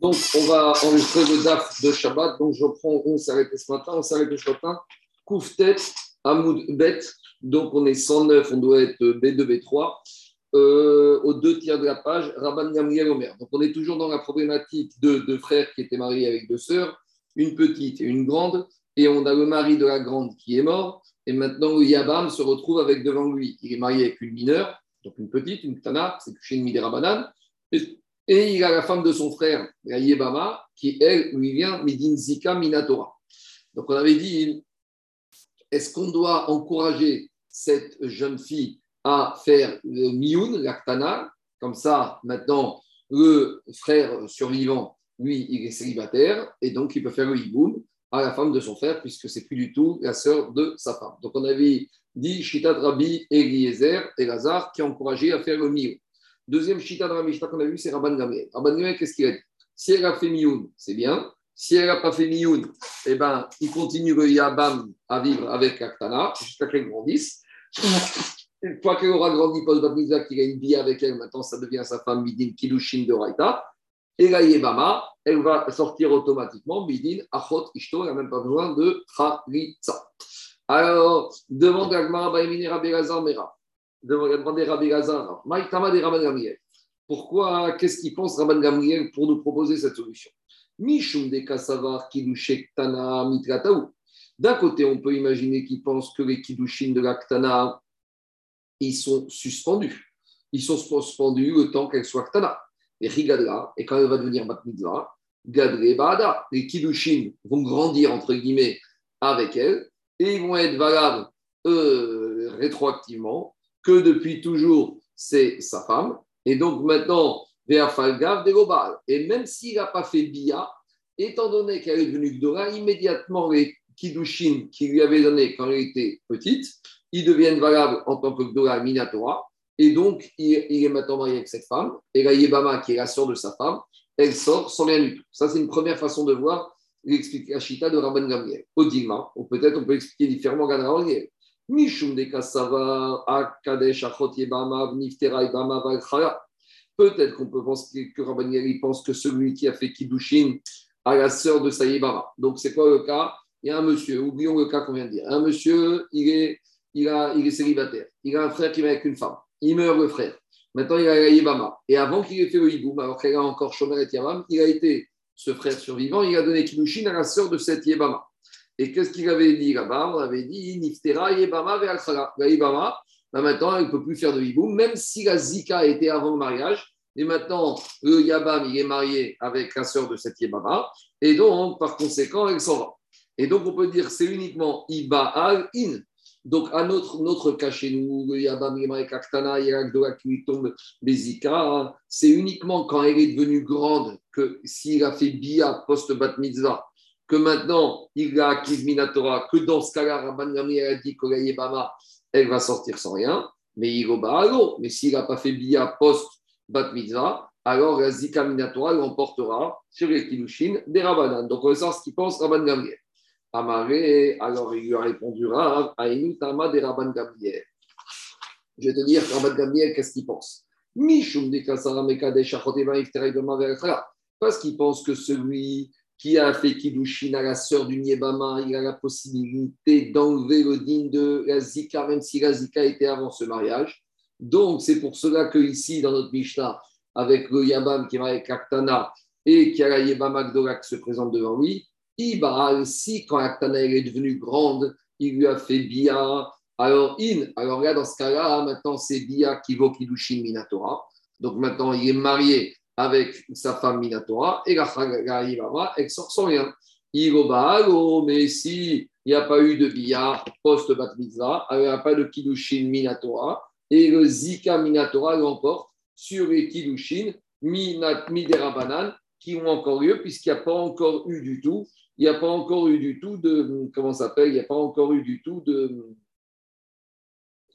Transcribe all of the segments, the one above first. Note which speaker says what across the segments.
Speaker 1: Donc, on va enregistrer le DAF de Shabbat. Donc, je reprends, on s'arrête ce matin, on s'arrête ce matin. Kouftet, Hamoud Bet. Donc, on est 109, on doit être B2, B3. Euh, aux deux tiers de la page, Rabban Gamriel Omer. Donc, on est toujours dans la problématique de deux frères qui étaient mariés avec deux sœurs, une petite et une grande. Et on a le mari de la grande qui est mort. Et maintenant, Yabam se retrouve avec devant lui. Il est marié avec une mineure, donc une petite, une Tana, c'est chez une Rabbanan. Et et il a la femme de son frère, la Yebama, qui, elle, lui vient Midin Zika Minatora. Donc, on avait dit est-ce qu'on doit encourager cette jeune fille à faire le mioun, l'aktana? Comme ça, maintenant, le frère survivant, lui, il est célibataire, et donc il peut faire le hiboum à la femme de son frère, puisque c'est plus du tout la sœur de sa femme. Donc, on avait dit Shitat Rabbi Eliezer et Lazare qui encouragé à faire le mioun. Deuxième chita de la qu'on a vu, c'est Rabban Gamriel. Rabban Gamriel, qu'est-ce qu'il a dit? Si elle a fait Mioun, c'est bien. Si elle n'a pas fait Mioun, eh ben, il continue le Yabam à vivre avec Aktana jusqu'à qu'elle grandisse. Une fois qu'elle aura grandi post-Batmiza, qu'il a une vie avec elle, maintenant ça devient sa femme Midin Kilushin de Raita. Et la Yebama, elle va sortir automatiquement Midin Achot Ishto, elle n'a même pas besoin de Khalitza. Alors, demande à Gmara Baimini Rabbi Mera demander Rabbi Gazar, Maïtama des Rabban Gamriel. Pourquoi, qu'est-ce qu'il pense Rabban Gamriel pour nous proposer cette solution? Mishum de Kassavar Kidushek Tana Mitrataou. D'un côté, on peut imaginer qu'il pense que les Kidushin de l'Aktana, ils sont suspendus. Ils sont suspendus le temps qu'elle soit Ktana. Et et quand elle va devenir Bat Mitzvah, Gadre les Kidushin vont grandir, entre guillemets, avec elle, et ils vont être valables euh, rétroactivement que depuis toujours, c'est sa femme. Et donc maintenant, et même s'il n'a pas fait Bia, étant donné qu'elle est devenue Gdora, immédiatement les Kidushin qu'il lui avait donné quand elle était petite, ils deviennent valables en tant que Gdora Minatora. Et donc, il, est maintenant marié avec cette femme. Et la Yebama, qui est la sœur de sa femme, elle sort sans rien du tout. Ça, c'est une première façon de voir l'explication de Rabban Gamriel. Au Dilma, peut-être on peut expliquer différemment Gamriel. Peut-être qu'on peut penser que Rabban pense que celui qui a fait Kiddushin a la sœur de Sayebama. Donc, c'est quoi le cas? Il y a un monsieur, oublions le cas qu'on vient de dire. Un monsieur, il est, il, a, il est célibataire. Il a un frère qui va avec une femme. Il meurt, le frère. Maintenant, il a la Yebama. Et avant qu'il ait fait le Hiboum, alors qu'elle a encore Shomer et Yabam, il a été, ce frère survivant, il a donné Kiddushin à la sœur de cette Yebama. Et qu'est-ce qu'il avait dit? Là-bas On avait dit Niftera Yebama Ve'alchala. La Yebama, bah, maintenant, elle ne peut plus faire de hiboum, même si la Zika était avant le mariage. Et maintenant, le Yabam, il est marié avec la sœur de cette Yebama. Et donc, par conséquent, elle s'en va. Et donc, on peut dire c'est uniquement Iba'al In. Donc, à notre, notre cas chez nous, le Yabam, il est marié avec Aktana, qui tombe Bezika. C'est uniquement quand elle est devenue grande que s'il a fait Bia post-Bat Mitzvah, que maintenant il a acquis Minatora, que dans ce cas-là, Rabban Gamriel a dit que la Yebama, elle va sortir sans rien, mais il va Mais s'il n'a pas fait Bia post-Bat Mitzvah, alors la Zika Minatora l'emportera sur les Kilushin des Rabbanan. Donc on sait ce qu'il pense Rabban Gamriel. Amaré, alors il lui a répondu Rav, Tama des Rabban Gamriel. Je vais te dire, Rabban Gamriel, qu'est-ce qu'il pense? Parce qu'il pense que celui qui a fait Kiddushin à la sœur du Niebama, il a la possibilité d'enlever le digne de la Zika, même si la Zika était avant ce mariage. Donc, c'est pour cela que ici, dans notre Mishnah, avec le Yabam qui est avec Aktana et qui a la Yebama Gdora qui se présente devant lui, Iba, si quand Aktana est devenue grande, il lui a fait Bia, alors In, alors là, dans ce cas-là, maintenant c'est Bia qui vaut Kiddushin Minatora. Donc maintenant, il est marié avec sa femme Minatora, et la Chagayivama, elle sort sans rien. Mais si il n'y a pas eu de billard post-Bat il n'y a pas de Kiddushin Minatora, et le Zika Minatora l'emporte sur les Kiddushin Miderabanan qui ont encore lieu, puisqu'il n'y a pas encore eu du tout, il n'y a pas encore eu du tout de, comment s'appelle, il n'y a pas encore eu du tout de,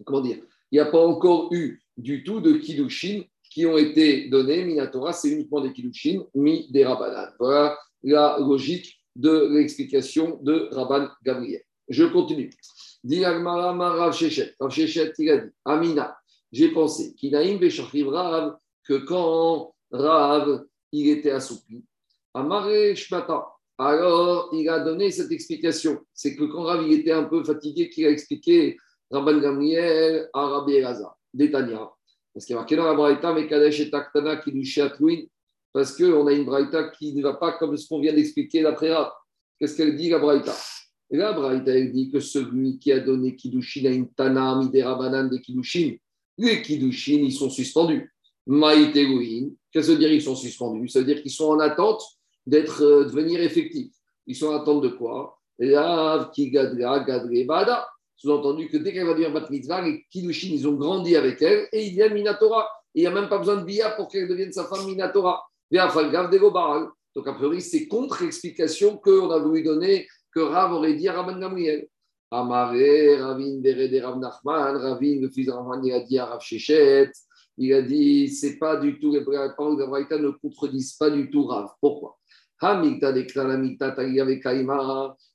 Speaker 1: comment dire, il n'y a pas encore eu du tout de Kiddushin qui ont été donnés, Minatora, c'est uniquement des Kiddushin, mi des Rabbanan. Voilà la logique de l'explication de Rabban Gabriel. Je continue. Dit Rav Shechet. Rav Shechet, il a dit Amina, j'ai pensé, Kinaïm Rav, que quand Rav, il était assoupi, Amaré Shmata. Alors, il a donné cette explication. C'est que quand Rav était un peu fatigué, qu'il a expliqué Rabban Gamriel à Rabbi Elazar, d'Etania. Parce qu'il y a marqué dans la Braïta, mais Kadesh et Taktana qui nous parce qu'on a une Braïta qui ne va pas comme ce qu'on vient d'expliquer d'après Rav. Qu'est-ce qu'elle dit, la Braïta? Et la Braïta, elle dit que celui qui a donné Kiddushin à une Tana, Midera Banan des Kiddushin, les Kiddushin, ils sont suspendus. Maïteguin, qu'est-ce que ça veut dire ils sont suspendus? Ça veut dire qu'ils sont en attente d'être, euh, devenir effectifs. Ils sont en attente de quoi? Lav, Kigadra, Gadre, Bada. Sous-entendu que dès qu'elle va devenir Bat Mitzvah, les Kiddushin, ils ont grandi avec elle et ils viennent Minatora. Il n'y a même pas besoin de Bia pour qu'elle devienne sa femme Minatora. Donc, a priori, c'est contre l'explication qu'on a voulu donner que Rav aurait dit à Rabban Gamriel. Amaré, Ravin, Berede, Rav Nachman, Ravin, le fils de Ravin, il a dit à Rav Shechet, il a dit, c'est pas du tout, les paroles de ne contredisent pas du tout Rav. Pourquoi?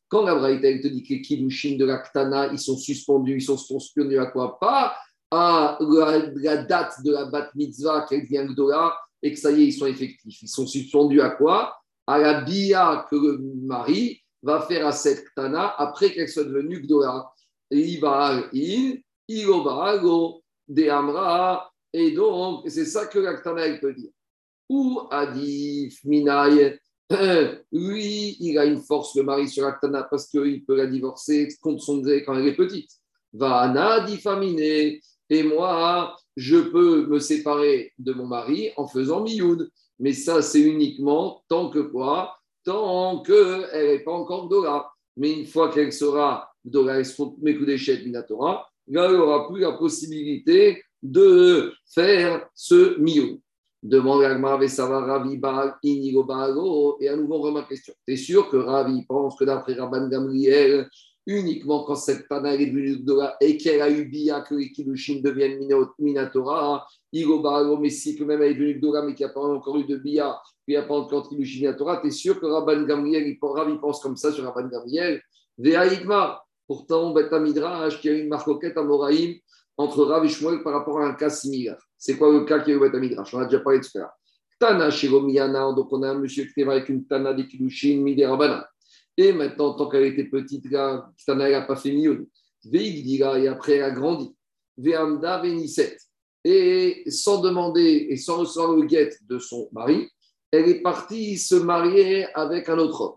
Speaker 1: Quand la Braïta te dit que les Kiddushin de la Ktana, ils sont suspendus, ils sont suspendus à quoi Pas à la, date de la bat mitzvah qu'elle vient Gdola et que ça y est, ils sont effectifs. Ils sont suspendus à quoi À la bia que le mari va faire à cette Ktana après qu'elle soit devenue Gdola. Il de Amra, et donc, c'est ça que l'Aktana, peut dire. Ou Adif, Minaï, lui, il a une force, le mari sur l'Aktana, parce qu'il peut la divorcer contre son gré quand elle est petite. Va Anadifamine, et moi, je peux me séparer de mon mari en faisant mioud. Mais ça, c'est uniquement tant que quoi? Tant qu'elle n'est pas encore Dora. Mais une fois qu'elle sera Dora, Mekudeshet Minatora, là, elle n'aura plus la possibilité de faire ce mioud. Demande à Vesava Ravi Inigo Bago. Et à nouveau, on remet ma question. Es sûr que Ravi pense que d'après Rabban Gamriel, uniquement quand cette Tana est devenue Gdola et qu'elle a eu Bia, que les Kiddushin deviennent Minatora, Igo Bago, mais si que même elle est devenue Gdola, mais qu'il n'y a pas encore eu de Bia, qu'il n'y a pas encore Kiddushin Minatora, es sûr que Rabban Gamriel, Ravi pense comme ça sur Rabban Gamriel Veaïgma. Pourtant, Beta Midrash, qui a une marcoquette à Moraïm, entre Rav et Shmuel par rapport à un cas similaire. C'est quoi le cas qui est au Midrash On a déjà parlé de cela. Tana Shiromiyana, donc on a un monsieur qui est avec une Tana de Kiddushin, Rabana. Et maintenant, tant qu'elle était petite, Tana n'a pas fait mieux. Veigdira, et après elle a grandi. Veamda Veniset. Et sans demander et sans recevoir le guet de son mari, elle est partie se marier avec un autre homme.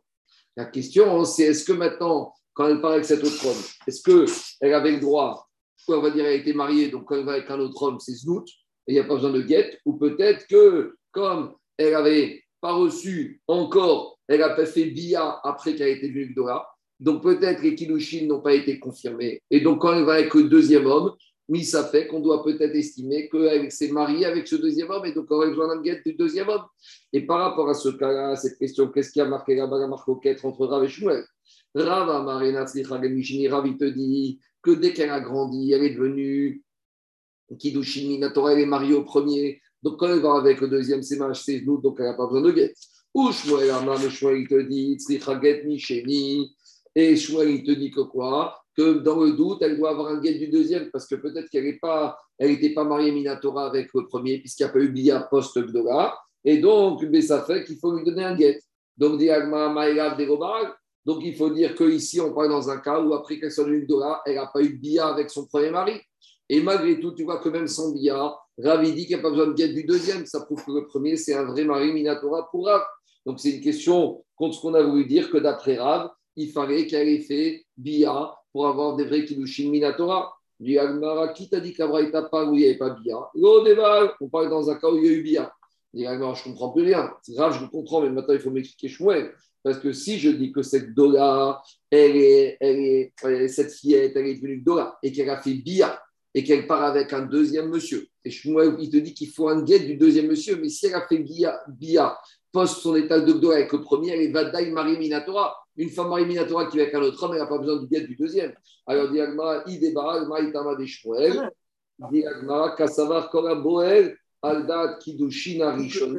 Speaker 1: La question, c'est est-ce que maintenant, quand elle part avec cet autre homme, est-ce qu'elle avait le droit on va dire qu'elle a été mariée, donc quand elle va avec un autre homme, c'est Znout, et il n'y a pas besoin de guette, ou peut-être que comme elle n'avait pas reçu encore, elle a fait Bia après qu'elle a été venue Dora, donc peut-être les Kilushin n'ont pas été confirmés. Et donc quand elle va avec le deuxième homme, mais ça fait qu'on doit peut-être estimer qu'elle s'est mariée avec ce deuxième homme et donc on a besoin d'un guette du deuxième homme. Et par rapport à ce cas-là, cette question, qu'est-ce qui a marqué la marque entre Rav et Shmuel? Rav Rav, il te dit que dès qu'elle a grandi, elle est devenue Kiddushin Minatora, elle est mariée au premier. Donc quand elle va avec le deuxième, c'est Mach, c'est donc elle n'a pas besoin de guette. Ou Shmuel Amam, Shmuel il te dit, Tzricha Misheni. Et Shmuel il te dit que quoi? Que dans le doute, elle doit avoir un guette du deuxième, parce que peut-être qu'elle n'était pas, pas mariée Minatora avec le premier, puisqu'il n'y a pas eu Bia post-Gdora. Et donc, ça fait qu'il faut lui donner un guette. Donc, Diagma Maïlav Degobal, donc il faut dire qu'ici, on parle dans un cas où après qu'elle soit devenue Dora, elle n'a pas eu de avec son premier mari. Et malgré tout, tu vois que même sans bia, Ravi dit qu'il n'y a pas besoin de guette du deuxième. Ça prouve que le premier, c'est un vrai mari Minatora pour Rav. Donc c'est une question contre ce qu'on a voulu dire que d'après Rav, il fallait qu'elle ait fait bia pour avoir des vrais kilushin Minatora. Du Agmara, qui t'a dit qu'Abraïta pas où il n'y avait pas bia On parle dans un cas où il y a eu bia. Je ne comprends plus rien. Grave, je comprends, mais maintenant il faut m'expliquer Shmuel. Parce que si je dis que cette Dola, elle est, elle est, cette fillette, elle est devenue Dola et qu'elle a fait Bia et qu'elle part avec un deuxième monsieur, et Shmuel, il te dit qu'il faut un guet du deuxième monsieur, mais si elle a fait Bia, Bia poste son état de Dola avec le premier, elle est Vadaï Marie Minatora. Une femme Marie Minatora qui est avec un autre homme, elle n'a pas besoin du guet du deuxième. Alors, Diagma, Ideba, Maïtama de Shmuel, Diagma, Kassavar Kora Boel, Aldat Kidushina Rishon.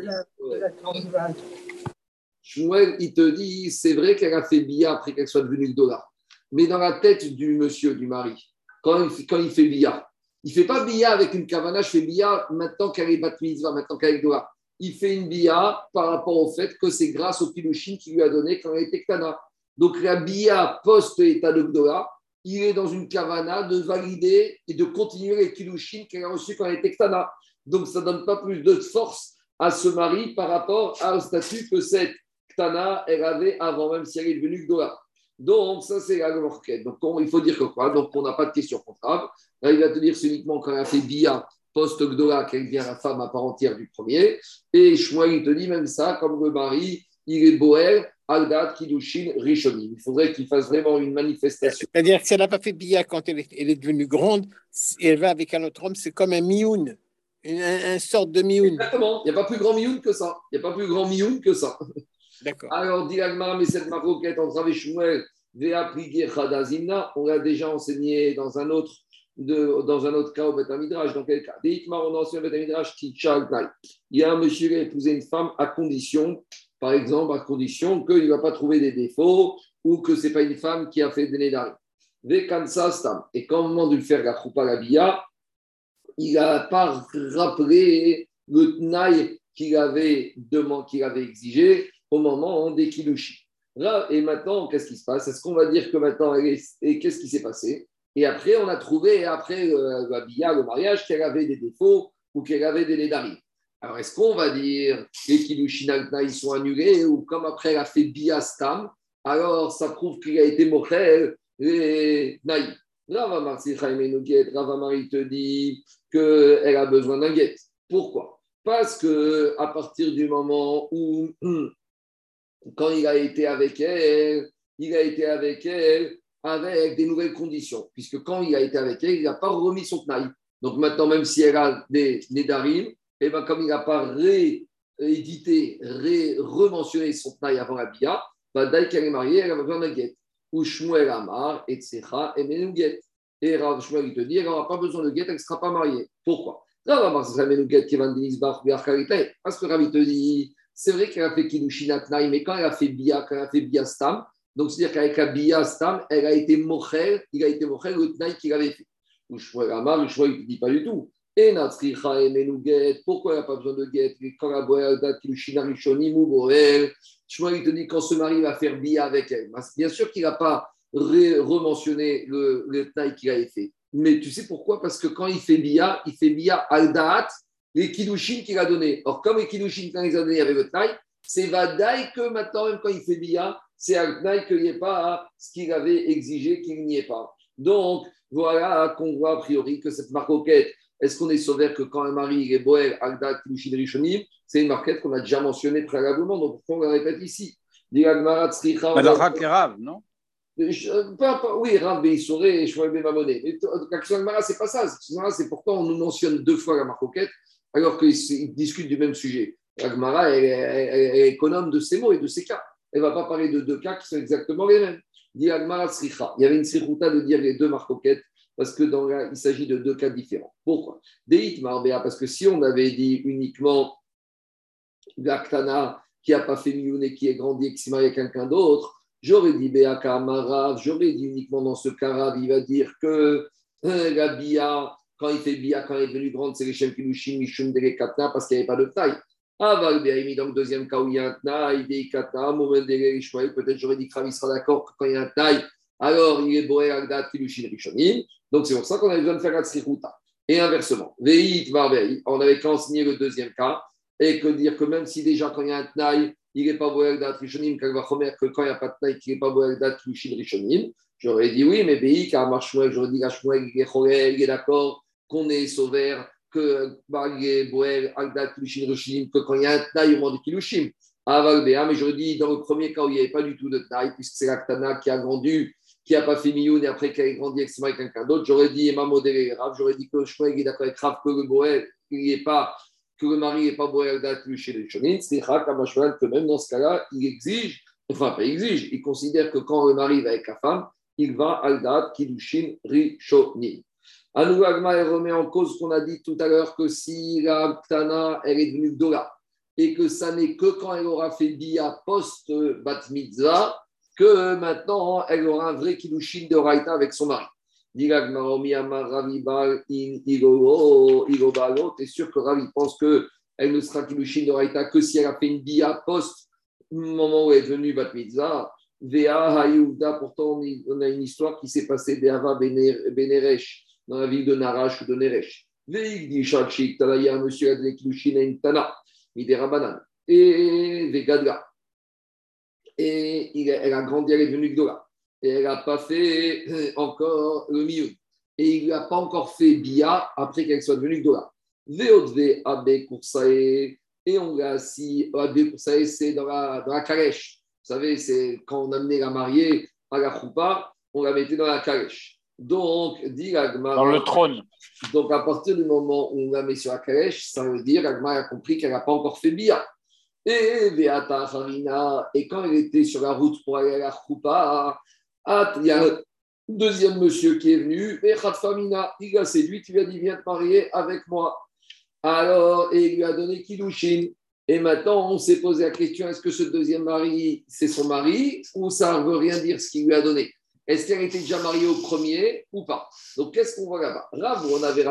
Speaker 1: Il te dit, c'est vrai qu'elle a fait bia après qu'elle soit devenue le dollar. Mais dans la tête du monsieur, du mari, quand il, fait bia, il ne fait pas bia avec une kavana, je fais bia maintenant qu'elle est bat maintenant qu'elle est dollar. il fait une bia par rapport au fait que c'est grâce au Kilushin qu'il lui a donné quand elle était Ktana. Donc la bia post-état de Gdola, il est dans une kavana de valider et de continuer les Kilushin qu'elle a reçus quand elle était Ktana. Donc ça ne donne pas plus de force à ce mari par rapport au statut que cette Ktana, elle avait avant même si elle est devenue Gdola. Donc, ça, c'est la requête. Donc, il faut dire que quoi? Donc, on n'a pas de question comptable. Là, il va te dire c'est uniquement quand elle a fait Bia post-Gdola qu'elle devient la femme à part entière du premier. Et Shmuel, il te dit même ça, comme le mari, il est Boel, Aldat, Kidushin, Rishonim. Il faudrait qu'il fasse vraiment une manifestation.
Speaker 2: C'est-à-dire que si elle n'a pas fait Bia quand elle est, devenue grande, et elle va avec un autre homme, c'est comme un mioun. Une, un, sorte de mioun.
Speaker 1: Exactement. Il n'y a pas plus grand mioun que ça. Il n'y a pas plus grand mioun que ça.
Speaker 2: D'accord.
Speaker 1: Alors, dit mais cette maroquette entre Rav Shmuel on l'a déjà enseigné dans un autre, de, dans un autre cas au Betamidrash. Dans quel cas? On a enseigné au Betamidrash Il y a un monsieur qui a épousé une femme à condition, par exemple, à condition qu'il ne va pas trouver des défauts ou que ce n'est pas une femme qui a fait des nédarim. Et quand au moment de lui faire la choupa la bia, il n'a pas rappelé le tnaï qu'il avait, qu'il avait exigé au moment des kilushi. Là, et maintenant, qu'est-ce qui se passe? Est-ce qu'on va dire que maintenant, et qu'est-ce qui s'est passé? Et après, on a trouvé, après euh, la bia, le mariage, qu'elle avait des défauts ou qu'elle avait des nédarim. Alors, est-ce qu'on va dire les kilushin ils sont annulés ou comme après elle a fait bia stam, alors ça prouve qu'il a été mochel les naïfs Rava Marci Rava Marie te dit qu'elle a besoin d'un guet. Pourquoi? Parce que à partir du moment où quand il a été avec elle, il a été avec elle avec des nouvelles conditions, puisque quand il a été avec elle, il n'a pas remis son tnaï. Donc maintenant, même si elle a des nédarim, et eh ben, comme il n'a pas réédité, ré, rementionné son tnaï avant la bia, bah, dès qu'elle est mariée, elle a besoin d'un guet. Ou Shmuel Amar, etc. et Menouguet. Et Rav Shmuel, il te dit, elle n'aura pas besoin de guet, elle ne sera pas mariée. Pourquoi? Rav Amar, c'est qui va Parce que Rav, il te dit, c'est vrai qu'elle a fait Kiddushin mais quand elle a fait Bia, quand elle a fait Bia Stam, donc c'est-à-dire qu'avec la Bia Stam, elle a été Mocher, il a été Mocher le Tnaï qu'il avait fait. Ou Amar, le choix, il ne dit pas du tout. Et Natsricha et pourquoi elle n'a pas besoin de guet Quand la Boya Kiddushin Arishonim ou Boel, Shmuel, il te dit quand ce mari va faire Bia avec elle. Bien sûr qu'il n'a pas rementionné le, le Tnaï qu'il avait fait. Mais tu sais pourquoi? Parce que quand il fait Bia, il fait Bia al Daat, les Kiddushin qu'il a donné. Or, comme les Kiddushin, quand il a donné avec le Tnaï, c'est Vadaï que maintenant, même quand il fait Bia, c'est un Tnaï qu'il n'y ait pas ce qu'il avait exigé qu'il n'y ait pas. Donc, voilà qu'on voit a priori que cette marquette, est-ce qu'on est sauvé que quand un mari est Boel, Agda, Kiddushin, Rishonim, c'est une marquette qu'on a déjà mentionnée préalablement, donc pourquoi on la répète ici?
Speaker 3: Est Rav, non?
Speaker 1: Oui, Rav Beissoré et Shmuel Mamoné. Mais l'action Agmara, c'est pas ça. C'est pourquoi on nous mentionne deux fois la marquette alors qu'ils discutent du même sujet. Agmara est, économe de ces mots et de ces cas. Elle ne va pas parler de deux cas qui sont exactement les mêmes. Dit Agmara Sricha. Il y avait une srichuta de dire les deux marcoquettes parce que dans il s'agit de deux cas différents. Pourquoi? Deit Marbea, parce que si on avait dit uniquement Gaktana qui n'a pas fait Mioun et qui est grandi et qui s'est marié avec quelqu'un d'autre, j'aurais dit Beaka Marav, j'aurais dit uniquement dans ce cas il va dire que euh, la quand il fait Bia, quand il est devenu grande, c'est les Shem Kilushin, Mishum Katna, parce qu'il n'y avait pas de taille. Aval Be'aimi, dans le deuxième cas où il y a un taille, Dei Katna, Moment Ishmael, peut-être j'aurais dit que Ravi sera d'accord que quand il y a un taille, alors il est Boé Agdat Kilushin Rishonim. Donc c'est pour ça qu'on a besoin de faire la Tzrihuta. Et inversement, Veit Varvei, on avait qu'à enseigner le deuxième cas, et que dire que même si déjà quand il y a un taille, il n'est pas Boé Agdat Rishonim, que quand il n'y a pas de taille, il n'est pas Boé Agdat Kilushin Rishonim. J'aurais dit oui, mais Veit, car Marshmuel, j'aurais dit Gashmuel, il est d'accord qu'on est sauvé, que que quand il y a un taille au moment de Kilushim. mais je dis dans le premier cas où il n'y avait pas du tout de taille, puisque c'est l'Aktana qui a grandi, qui n'a pas fait Mioun et après qui a grandi avec quelqu'un d'autre, j'aurais dit Emma modéré Rav, j'aurais dit que je est d'accord avec Rav que le Boel, qu'il pas, que le mari n'est pas Boel Aldat Kilushin Rishonim, c'est Rav que même dans ce cas-là, il exige, enfin pas exige, il considère que quand le mari va avec la femme, il va Aldat Kilushin Rishonim. À nouveau, Agma remet en cause ce qu'on a dit tout à l'heure que si la Ktana, elle est devenue Gdola, et que ça n'est que quand elle aura fait Bia post-Bat Mitzvah, que maintenant elle aura un vrai Kiddushin de Raïta avec son mari. T'es sûr que Ravi pense que elle ne sera Kilushin d'Oraita que si elle a fait une bia post moment où elle est venue Bat Mitzvah. Vea Hayouda, pourtant on a une histoire qui s'est passée d'Ava Beneresh, dans la ville de Narash ou de Neresh. Et. Et elle a grandi, elle est devenue Gdola. Et elle n'a pas fait encore le milieu. Et il n'a pas encore fait Bia après qu'elle soit devenue Gdola. Abe et on l'a assis, Abe Kursae, c'est dans la, dans la calèche. Vous savez, c'est quand on amenait la mariée à la choupa, on la mettait dans la calèche. Donc, dit Agma.
Speaker 3: Dans le trône.
Speaker 1: Donc, à partir du moment où on la met sur la calèche, ça veut dire Agma a compris qu'elle n'a pas encore fait Bia. Et et quand elle était sur la route pour aller à la choupa, il y a un deuxième monsieur qui est venu, et Khatfamina, il a séduit, il lui a dit Viens te marier avec moi. Alors, et il lui a donné Kidushin. Et maintenant, on s'est posé la question est-ce que ce deuxième mari, c'est son mari ou ça ne veut rien dire ce qu'il lui a donné? Est-ce qu'elle était déjà mariée au premier ou pas? Donc, qu'est-ce qu'on voit là-bas? Rav, on avait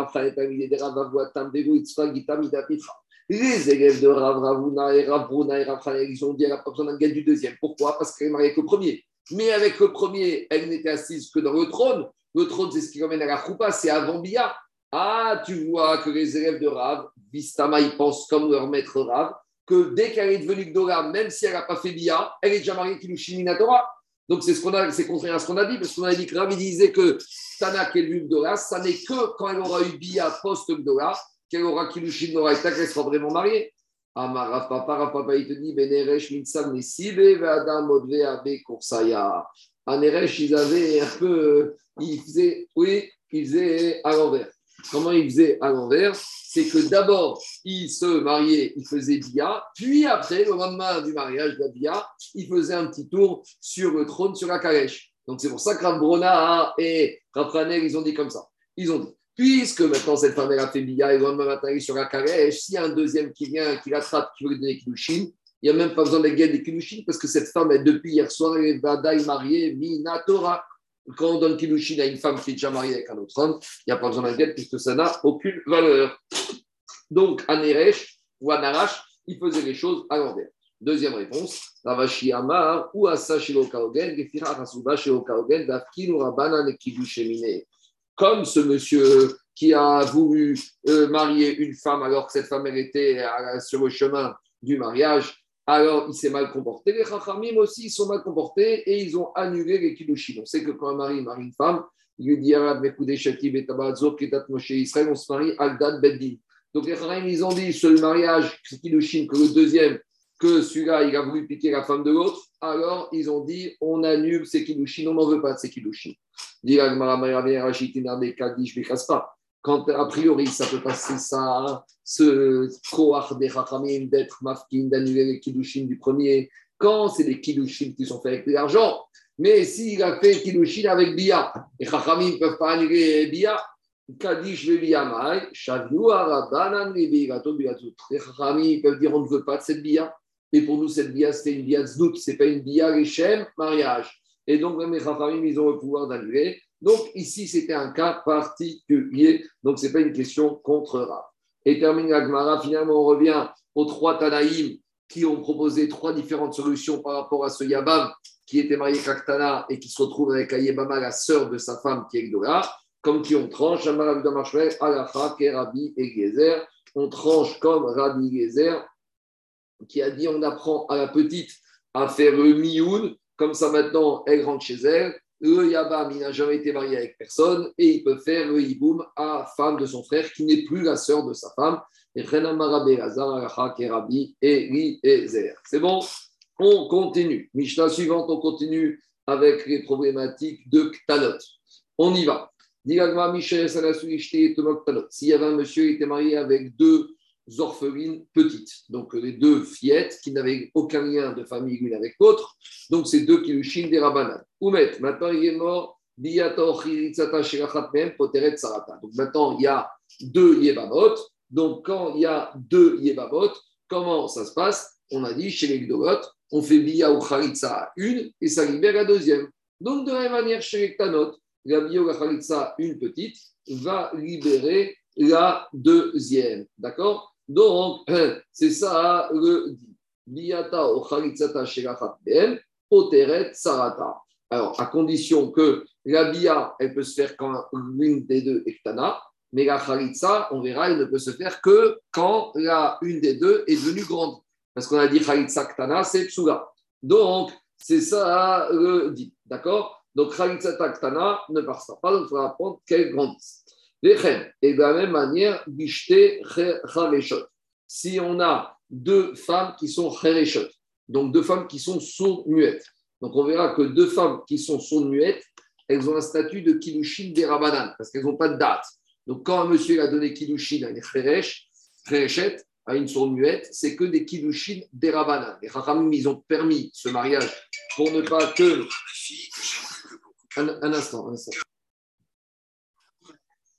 Speaker 1: les élèves de Rav Ravuna et Rav Bruna et Rav ils ont dit qu'elle n'a pas besoin d'un du deuxième. Pourquoi? Parce qu'elle est mariée le premier. Mais avec le premier, elle n'était assise que dans le trône. Le trône, c'est ce qui ramène à la choupa, c'est avant Bia. Ah, tu vois que les élèves de Rav, Vistama, ils pensent comme leur maître Rav, que dès qu'elle est devenue Gdora, même si elle n'a pas fait Bia, elle est déjà mariée Kilushin Minatora. Donc c'est ce qu'on a, c'est contraire à ce qu'on a dit, parce qu'on a dit que Rav disait que Tana est Gdora, ça n'est que quand elle aura eu Bia post-Gdora qu'elle aura Kilushin Nora et qu'elle sera vraiment mariée. Amarav Papa, Papa, il te dit Beneresh Mitzam Nesibe Ve'adam Modve Abe Kursaya. À Neresh, ils avaient un peu, ils faisaient, oui, ils faisaient à l'envers. Comment ils faisaient à l'envers C'est que d'abord, ils se mariaient, ils faisaient Bia, puis après, le lendemain du mariage de la Bia, ils faisaient un petit tour sur le trône, sur la calèche. Donc c'est pour ça que Rav et Rav ils ont dit comme ça. Ils ont dit, puisque maintenant cette femme, elle a fait Bia et le lendemain matin, elle est sur la calèche, s'il y a un deuxième qui vient, qui l'attrape, qui veut lui donner Kilushin, il n'y a même pas besoin de guerre des parce que cette femme, est depuis hier soir, elle est Badaï mariée, Minatora quand on donne Kilushin à une femme qui est déjà mariée avec un autre homme, il n'y a pas besoin d'un guet puisque ça n'a aucune valeur. Donc, à Neresh ou à Narash, il faisait les choses à l'envers. Deuxième réponse, Ravashi Amar ou Asa Gefira Rasuba Dafkin ou Rabana Kilushemine. Comme ce monsieur qui a voulu euh, marier une femme alors que cette femme était sur le chemin du mariage, alors il s'est mal comporté. Les Chachamim aussi, ils sont mal comportés et ils ont annulé les Kiddushin. On sait que quand un mari marie une femme, il lui dit Arad Mekoudé Israël, on se marie Al-Dad Beddin. Donc les Chachamim, ils ont dit sur le mariage, Kiddushin, que le deuxième, que celui-là, il a voulu piquer la femme de l'autre, alors ils ont dit on annule ces Kiddushin, on n'en veut pas de ces Kiddushin. Dit Agmara Mayavir Rachitina Kadish Bekaspa quand a priori ça peut passer ça, ce koach des Chachamim d'être mafkin, d'annuler les kiddushin du premier, quand c'est des kiddushin qui sont faits avec de l'argent. Mais s'il a fait kiddushin avec Bia, les Chachamim ne peuvent pas annuler Bia, Kadish Mai, Shavu Arabanan Les Chachamim peuvent dire on ne veut pas de cette Bia. Et pour nous, cette Bia, c'était une Bia Zdout, ce n'est pas une Bia Rechem, mariage. Et donc, les Chachamim, ils ont le pouvoir d'annuler. Donc ici, c'était un cas particulier, donc ce n'est pas une question contre Rav. Et termine Gmara, finalement, on revient aux trois Tanaïm qui ont proposé trois différentes solutions par rapport à ce Yabam qui était marié Kaktana et qui se retrouve avec Ayebama, la sœur de sa femme qui est Gdora, comme qui on tranche, Alacha, Kerabi et Gezer. On tranche comme Rabbi Gezer qui a dit on apprend à la petite à faire le mioun, comme ça maintenant elle rentre chez elle, le Yabam, il n'a jamais été marié avec personne et il peut faire le Yiboum à femme de son frère qui n'est plus la sœur de sa femme. C'est bon? On continue. Mishnah suivante, on continue avec les problématiques de Ktanot. On y va. S'il y avait un monsieur qui était marié avec deux orphelines petites. Donc les deux fillettes qui n'avaient aucun lien de famille l'une avec l'autre. Donc c'est deux qui kilushin des rabanan. Oumet, maintenant il est mort. Donc maintenant il y a deux yebamot. Donc quand il y a deux yebamot, comment ça se passe? On a dit chez les on fait biya ou charitza une et ça libère la deuxième. Donc de la même manière chez les ktanot, la biya ou charitza une petite va libérer la deuxième. D'accord? Donc, c'est ça le dit. Biata o ben, poteret sarata. Alors, à condition que la bia, elle peut se faire quand l'une des deux est tana, mais la chalitza, on verra, elle ne peut se faire que quand la une des deux est devenue grande. Parce qu'on a dit chalitza ktana, c'est psula. Donc, c'est ça le dit. D'accord? Donc, chalitza ktana ne passe pas. Donc, il faudra apprendre qu'elle grandisse. Et de la même manière, bishte. Si on a deux femmes qui sont chareshot, donc deux femmes qui sont sourdes-muettes. Donc, on verra que deux femmes qui sont sourdes-muettes, elles ont un statut de kilushin des rabanan, parce qu'elles n'ont pas de date. Donc, quand un monsieur a donné kilushin à une chereshet, à une sourde muette, c'est que des kilushin des rabanan. Les rachamim, ils ont permis ce mariage pour ne pas que. Un, instant, un instant.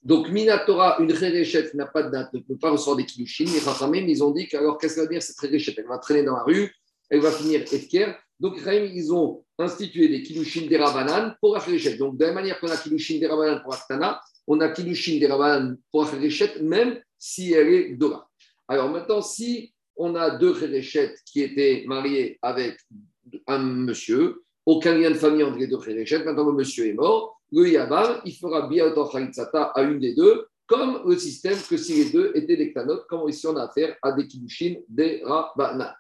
Speaker 1: Donc, Minatora, une Khereshet n'a pas de date, ne peut pas recevoir des kilushin. Les ils ont dit qu'alors, qu'est-ce que va dire cette Khereshet Elle va traîner dans la rue, elle va finir Efker. Donc, ils ont institué des kilushin des rabanan pour la. Donc, de la même manière qu'on a kilushin des rabanan pour Aktana, on a kilushin des rabanan pour la même si elle est Dora. Alors maintenant, si on a deux Khereshet qui étaient mariés avec un monsieur, aucun lien de famille entre les deux Khereshet, maintenant le monsieur est mort, le Yabar, il fera Khalitzata à une des deux, comme le système que si les deux étaient des Ktanot, comme ici on a affaire à des Kilushin, des Rabbanan.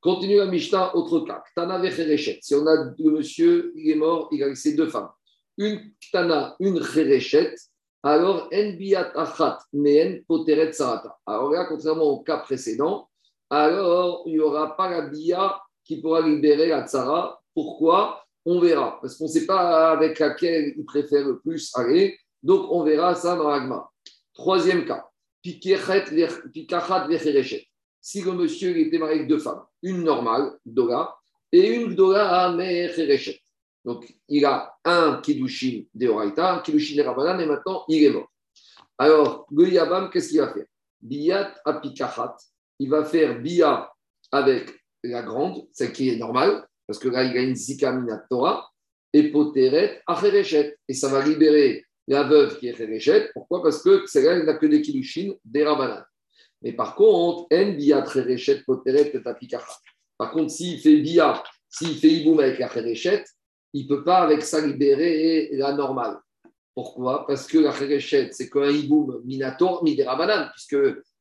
Speaker 1: Continue la Mishnah, autre cas. Ktana Khereshet. Si on a deux monsieur, il est mort, il a laissé deux femmes. Une Ktana, une Khereshet, alors Nbiat Achat, mais Poteret Sarata. Alors là, contrairement au cas précédent, alors il n'y aura pas la Bia qui pourra libérer la Tsara. Pourquoi? On verra. Parce qu'on ne sait pas avec laquelle il préfère le plus aller. Donc on verra ça dans l'agma. Troisième cas. Pikachat Si le monsieur était marié avec deux femmes, une normale, Dora, et une Dora à Mecherechet. Donc, il a un Kiddushin de Horaïta, un Kiddushin de Rabbanan, et maintenant, il est mort. Alors, le qu'est-ce qu'il va faire? Biyat apikachat. Il va faire Bia avec la grande, celle qui est normale, parce que là, il a une Zika Torah, et Poteret Acherechet. Et ça va libérer la veuve qui est Acherechet. Pourquoi? Parce que celle-là, il n'a que des Kiddushin des Rabbanan. Mais par contre, En Bia Acherechet Poteret Apikachat. Par contre, s'il fait Bia, s'il fait Iboum avec Acherechet, il ne peut pas avec ça libérer la normale. Pourquoi? Parce que la Khereshet, c'est qu'un hiboum minator, mi des puisque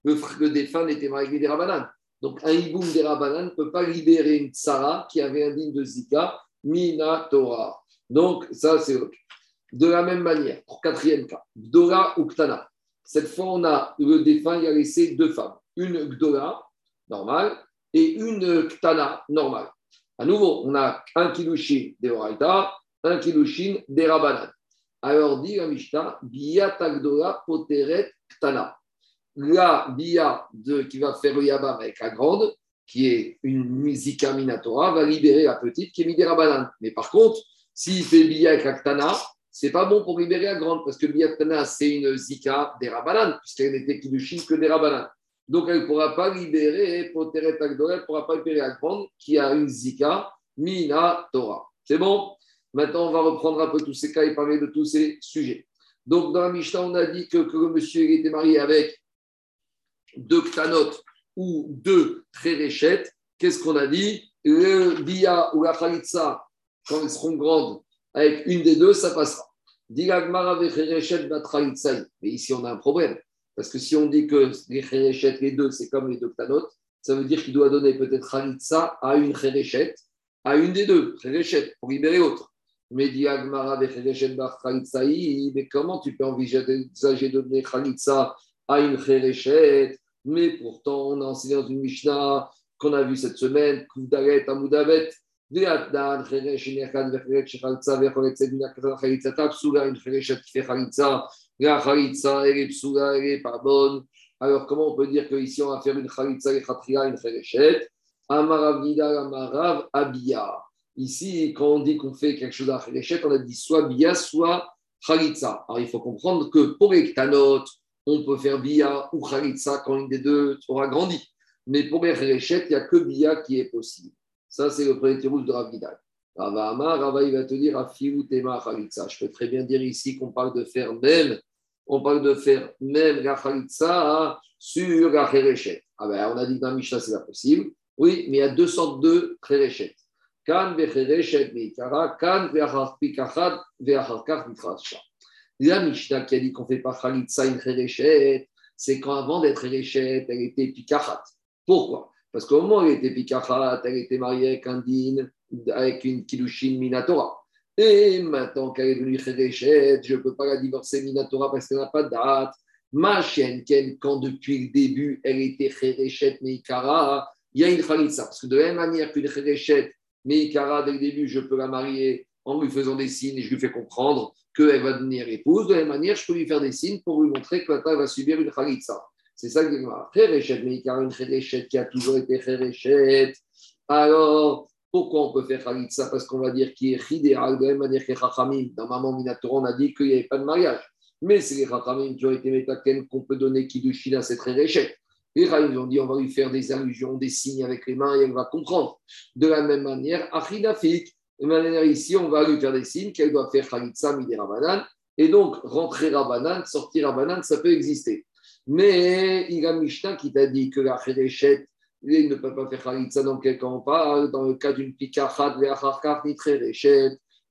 Speaker 1: le, défunt n'était pas avec des rabanan. Donc un hiboum des rabanan ne peut pas libérer une tsara qui avait un digne de zika, minatora. Donc ça, c'est OK. De la même manière, pour quatrième cas, Gdora ou Ktana. Cette fois, on a le défunt, il a laissé deux femmes. Une Gdora, normale, et une Ktana, normale. À nouveau, on a un kilushin de Horaïta, un kilushin de Rabanan. Alors dit la Mishnah, Tagdola Poteret Ktana. La Bia de, qui va faire le Yabam avec la grande, qui est une Zika Minatora, va libérer la petite qui est Midera Mais par contre, s'il fait Bia avec la Ktana, c'est pas bon pour libérer la grande, parce que Bia Ktana, c'est une Zika des Rabanan, puisqu'elle n'était kilushin que des Rabanan. Donc, elle ne pourra pas libérer, Poteret elle ne pourra pas libérer la grande qui a une Zika, Mina Torah. C'est bon? Maintenant, on va reprendre un peu tous ces cas et parler de tous ces sujets. Donc, dans la Mishnah, on a dit que, le monsieur était marié avec deux Ktanot ou deux Tréréchettes. Qu'est-ce qu'on a dit Le Bia ou la Khalitsa, quand elles seront grandes, avec une des deux, ça passera. Mais ici, on a un problème. Parce que si on dit que les les deux, c'est comme les deux ça veut dire qu'il doit donner peut-être Khalitsa à une Kherechet, à une des deux, Kherechet, pour libérer l'autre. Mais mais comment tu peux envisager de donner Khalitsa à une Kherechet Mais pourtant, on a enseigné dans une Mishnah qu'on a vu cette semaine, Amoudavet. Alors, comment on peut dire qu'ici, on va faire une Khalitsa, et Khatria, une Kherechet Amarav Amarav, Abia. Ici, quand on dit qu'on fait quelque chose à Kherechet, on a dit soit Bia, soit Khalitsa. Alors, il faut comprendre que pour les Ktanot, on peut faire Bia ou Khalitsa quand une des deux aura grandi. Mais pour les Kherechet, il n'y a que Bia qui est possible. Ça, c'est le premier rouge de Rav Vidal. Rava Amar, Rava, il va te dire Afiou Tema Khalitsa. Je peux très bien dire ici qu'on parle de faire même on parle de faire même la Khalitsa sur la Khereshet. Ah ben, on a dit que dans Mishnah, c'est pas possible. Oui, mais il y a deux sortes de Khereshet. Kan vechereshet meikara, kan veachar pikachad, veacharkar mitrasha. La Mishnah qui a dit qu'on ne fait pas Khalitsa une Khereshet, c'est quand avant d'être Khereshet, elle était pikachat. Pourquoi? Parce qu'au moment où elle était pikachat, elle était mariée avec un din, avec une kilushin minatora. Et maintenant qu'elle est devenue Khereshet, je ne peux pas la divorcer Minatora parce qu'elle n'a pas de date. Ma chienne, quand depuis le début elle était Khereshet Meikara, il y a une Khalitsa. Parce que de la même manière qu'une Khereshet Meikara, dès le début, je peux la marier en lui faisant des signes et je lui fais comprendre qu'elle va devenir épouse. De la même manière, je peux lui faire des signes pour lui montrer que la va subir une Khalitsa. C'est ça que je Khereshet Meikara, une Khereshet qui a toujours été Khereshet. Alors, pourquoi on peut faire Khalitsa Parce qu'on va dire qu'il est Khidéal, de la même manière que Chachamim. Dans Maman Minatora, on a dit qu'il n'y avait pas de mariage. Mais c'est les Chachamim qui ont été métaken qu'on peut donner Kiddushin à cette réchette. Les Chachamim ont dit on va lui faire des allusions, des signes avec les mains et elle va comprendre. De la même manière, Achidafik, de manière ici, on va lui faire des signes qu'elle doit faire Khalitsa Midi Rabanan. Et donc, rentrer Rabanan, sortir Rabanan, ça peut exister. Mais il y a Mishnah qui t'a dit que la Khéréchet, il ne peut pas faire Khalitsa dans quel cas on parle, dans le cas d'une Pikachat,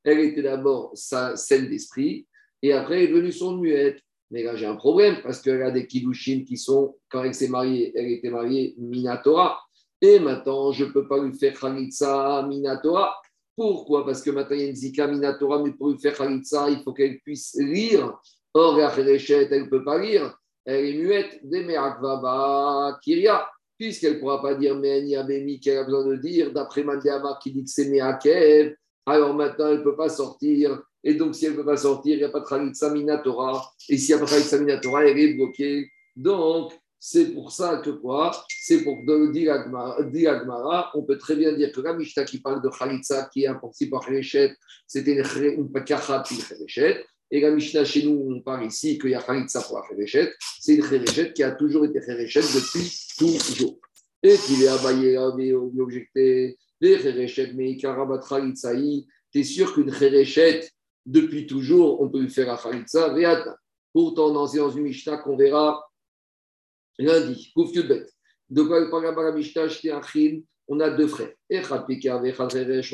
Speaker 1: elle était d'abord sa scène d'esprit, et après elle est devenue son muette. Mais là, j'ai un problème, parce qu'elle a des Kilushin qui sont, quand elle s'est mariée, elle était mariée Minatora. Et maintenant, je ne peux pas lui faire Khalitsa Minatora. Pourquoi? Parce que maintenant, il y a une Zika Minatora, mais pour lui faire Khalitsa, il faut qu'elle puisse lire. Or, la elle ne peut pas lire. Elle est muette. Kiria puisqu'elle ne pourra pas dire Meni Abemi qu'elle a besoin de dire, d'après Mandiama qui dit que c'est Meakev, alors maintenant elle ne peut pas sortir. Et donc, si elle ne peut pas sortir, il n'y a pas de Khalitsa Minatora. Et s'il n'y a pas de Khalitsa Minatora, elle est bloquée. Donc, c'est pour ça que quoi? C'est pour dire Agmara, on peut très bien dire que la Mishnah qui parle de Khalitsa, qui est principe par c'était une, Pakachat et la Mishnah chez nous, on parle ici qu'il y a Khalitsa pour la Khéréchet. C'est une Khéréchet qui a toujours été Khéréchet depuis toujours. Et qu'il est abayé, objecté, les Khéréchet, mais Karabat Khalitsaï, t'es sûr qu'une Khéréchet, depuis toujours, on peut lui faire la Khalitsa? Pourtant, dans une Mishnah qu'on verra lundi, Kouf bête. De quoi il on a deux frères. On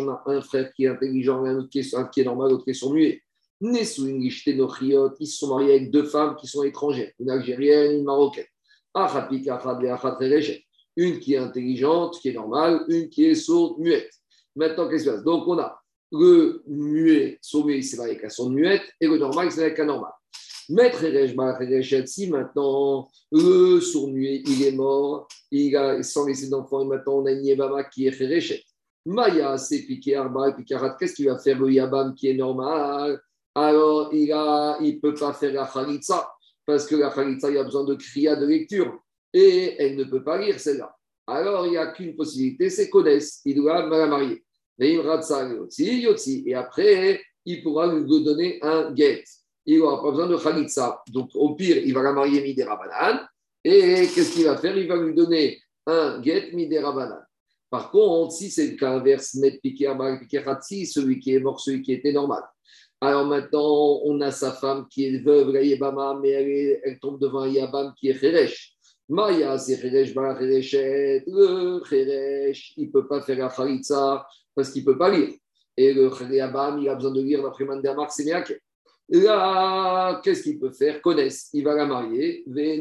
Speaker 1: a un frère qui est intelligent, un autre qui est, qui est normal, l'autre qui est sourd-muet ils se sont mariés avec deux femmes qui sont étrangères, une algérienne une marocaine. Une qui est intelligente, qui est normale, une qui est sourde, muette. Maintenant, qu'est-ce qui se passe? Donc, on a le muet, sourd muet, il s'est marié avec la sourde muette, et le normal, il s'est marié avec la normale. Maître si maintenant le sourd muet, il est mort, il a sans laisser d'enfant, et maintenant on a une qui est Kherechet. Maya, c'est piqué Arba et Pikarat. Qu'est-ce qu'il va faire le Yabam qui est normal? Alors il ne il peut pas faire la khalitsa, parce que la khalitsa, il a besoin de kriya de lecture, et elle ne peut pas lire celle-là. Alors il n'y a qu'une possibilité, c'est connaisse, il doit la marier. Et après, il pourra lui donner un get. Il n'aura pas besoin de khalitsa. Donc au pire, il va la marier midera banan. Et qu'est-ce qu'il va faire? Il va lui donner un get midera banan. Par contre, si c'est le cas inverse, met celui qui est mort, celui qui était normal. Alors maintenant, on a sa femme qui est veuve, la Yébama, mais elle, tombe devant un Yabam qui est Kheresh. Maya, c'est Kheresh, Bala Le Kheresh, il ne peut pas faire la Khalitsa parce qu'il ne peut pas lire. Et le Yabam, il a besoin de lire d'après Mandamar, c'est Là, qu'est-ce qu'il peut faire? Connaisse, il va la marier, et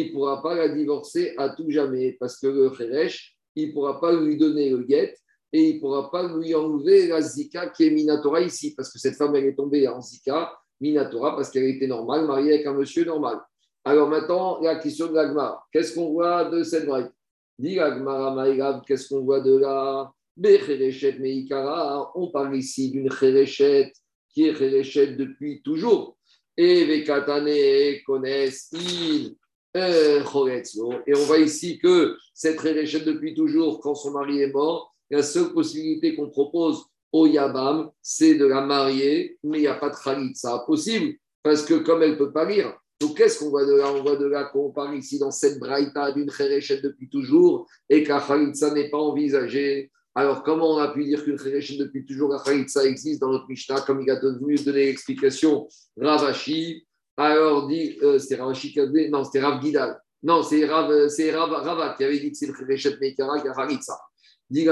Speaker 1: il ne pourra pas la divorcer à tout jamais parce que le Kheresh, il ne pourra pas lui donner le guet et il ne pourra pas lui enlever la Zika qui est Minatora ici, parce que cette femme, elle est tombée en Zika, Minatora, parce qu'elle était normale, mariée avec un monsieur normal. Alors maintenant, la question de l'Agmar. Qu'est-ce qu'on voit de cette vraie? Dit l'Agmar qu'est-ce qu'on voit de là? Meikara, on parle ici d'une Cherechet qui est Cherechet depuis toujours. Et il euh, on voit ici que cette Cherechet depuis toujours, quand son mari est mort, la seule possibilité qu'on propose au Yabam, c'est de la marier, mais il n'y a pas de Khalitsa possible, parce que comme elle ne peut pas lire. Donc, qu'est-ce qu'on voit de là? On voit de là qu'on parle ici dans cette braïta d'une Kherechet depuis toujours et Khalitsa n'est pas envisagée. Alors, comment on a pu dire qu'une Khereshet depuis toujours, la Khalitsa existe dans notre Mishnah, comme il a devenu donner l'explication Ravashi Alors, dit, euh, c'était Ravashi qui avait, non, c'était Rav Gidal. Non, c'est Rav, Rav, Rava qui avait dit que c'est le Khereshet Meikara qui a Khalitsa. Dit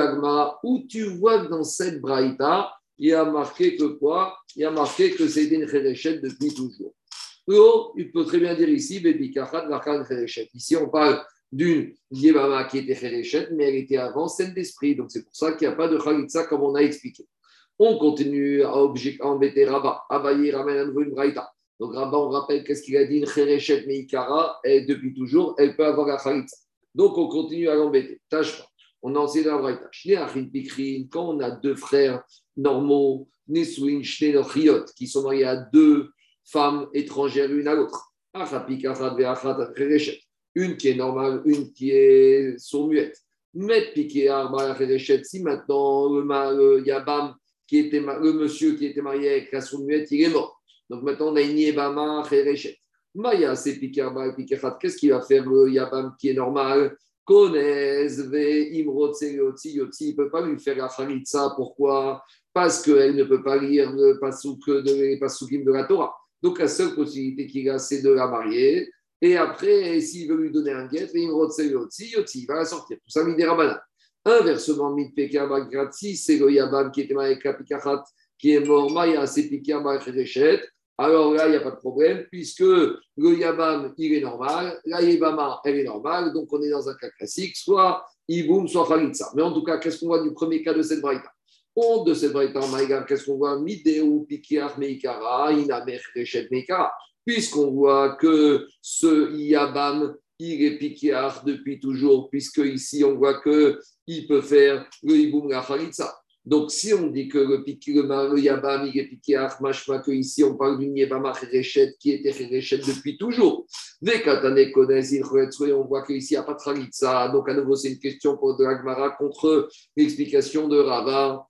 Speaker 1: où tu vois dans cette Braïta, il a marqué que quoi? Il y a marqué que c'était une Khereshet depuis toujours. Ou, il peut très bien dire ici, Ici, on parle d'une Yébama qui était Khereshet, mais elle était avant scène d'esprit. Donc, c'est pour ça qu'il n'y a pas de Khalitsa comme on a expliqué. On continue à, embêter Rabat. Abaye ramène à nouveau une Braïta. Donc, Rabat, on rappelle qu'est-ce qu'il a dit? Une Khereshet Meikara, et depuis toujours, elle peut avoir la Khalitsa. Donc, on continue à l'embêter. Tâche pas. On a enseigné la Braïta. Quand on a deux frères normaux, Nesouin, Shnei, qui sont mariés à deux femmes étrangères l'une à l'autre. Une qui est normale, une qui est sourd-muette. Si maintenant le, Yabam, qui était, le monsieur qui était marié avec la sourd-muette, il est mort. Donc maintenant on a une Yebama Chereshet. Maya, c'est Qu'est-ce qu'il va faire le Yabam qui est normal? Il ne peut pas lui faire la Khalitsa. Pourquoi? Parce qu'elle ne peut pas lire le pasouk de, les pasukim de la Torah. Donc la seule possibilité qu'il a, c'est de la marier. Et après, s'il veut lui donner un guet, il va la sortir. Tout ça, Midera Inversement, si c'est le Yabam qui était avec la Pikachat, qui est mort, Maya, c'est alors là, il n'y a pas de problème, puisque le Yabam, il est normal, la Yebama, elle est normale, donc on est dans un cas classique, soit Iboum, soit Khalitsa. Mais en tout cas, qu'est-ce qu'on voit du premier cas de cette braïta? On de cette braïta, qu'est-ce qu'on voit? Mideu, Pikiar, Meikara, Inamer, Rechet, Meikara. Puisqu'on voit que ce Yabam, il est Pikiar depuis toujours, puisque ici, on voit qu'il peut faire le Iboum, la. Donc, si on dit que le, le, le Yabam, il est piqué à que ici on parle d'une Yabama Cherechet qui était Cherechet depuis toujours. Vekatane Konez, on voit qu'ici il n'y a pas de Khalitsa. Donc, à nouveau, c'est une question pour de l'Agmara contre l'explication de Rava.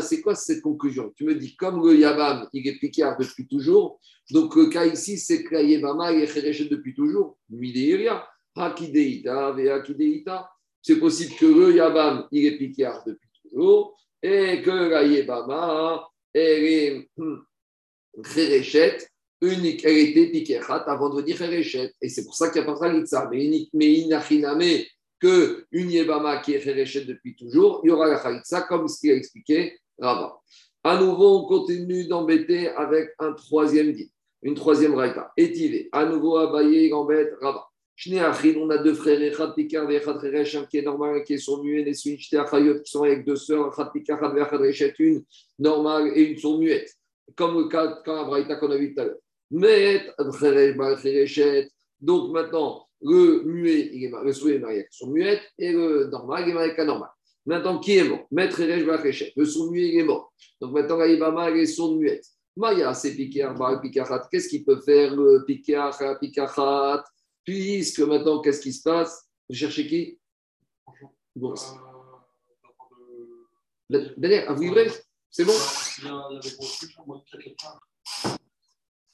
Speaker 1: C'est quoi cette conclusion? Tu me dis, comme le Yabam, il est piqué depuis toujours, donc le cas ici, c'est que la Yabama, il est depuis toujours. Mideiria, Hakideita, c'est possible que le Yabam, il est piquard depuis toujours, et que la Yebama, elle est Kherechet, unique, elle était piquerat avant de dire Kherechet. Et c'est pour ça qu'il n'y a pas de. Mais, mais que une Yebama qui est Kherechet depuis toujours, il y aura la Khalitsa, comme ce qu'il a expliqué. À nouveau, on continue d'embêter avec un troisième dit, une troisième raïta. Étivé. À nouveau, Abaye, embête Rava? On a deux frères, un qui est normal, qui est son muet, et Swin Achayot, qui sont avec deux sœurs, une normale et une sont muettes. Comme le cas Abraïta qu'on a vu tout à l'heure. Donc maintenant, le muet, il est, le souhait est marié avec son muette, et le normal, il est marié avec un normal. Maintenant, qui est mort? Maître Reresh, le son muet, il est mort. Donc maintenant, la Ibama, elle est son muette. Maya, c'est Pikar, Pikarat. Qu'est-ce qu'il peut faire, le Pikar, Pikarat Puisque maintenant, qu'est-ce qui se passe? Vous cherchez qui? Bon. Derrière, à vous livrer C'est bon?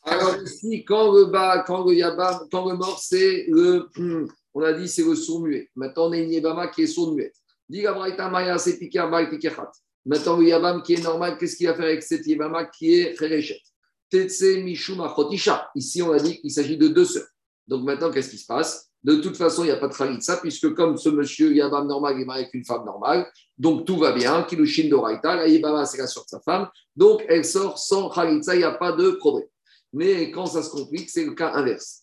Speaker 1: Alors ici, quand le bas, quand le yabam, quand le mort, c'est le, on a dit c'est le sourd muet. Maintenant, on a une yabama qui est sourd muet. Maya, c'est Maintenant, le yabam qui est normal, qu'est-ce qu'il va faire avec cette yabama qui est cherechet Tetse mishuma chotisha. Ici, on a dit qu'il s'agit de deux sœurs. Donc maintenant, qu'est-ce qui se passe? De toute façon, il n'y a pas de khalitsa, puisque comme ce monsieur Yabam normal est marié avec une femme normale, donc tout va bien. Kilushin Doraita, la Yabama, c'est la soeur de sa femme, donc elle sort sans khalitsa, il n'y a pas de problème. Mais quand ça se complique, c'est le cas inverse.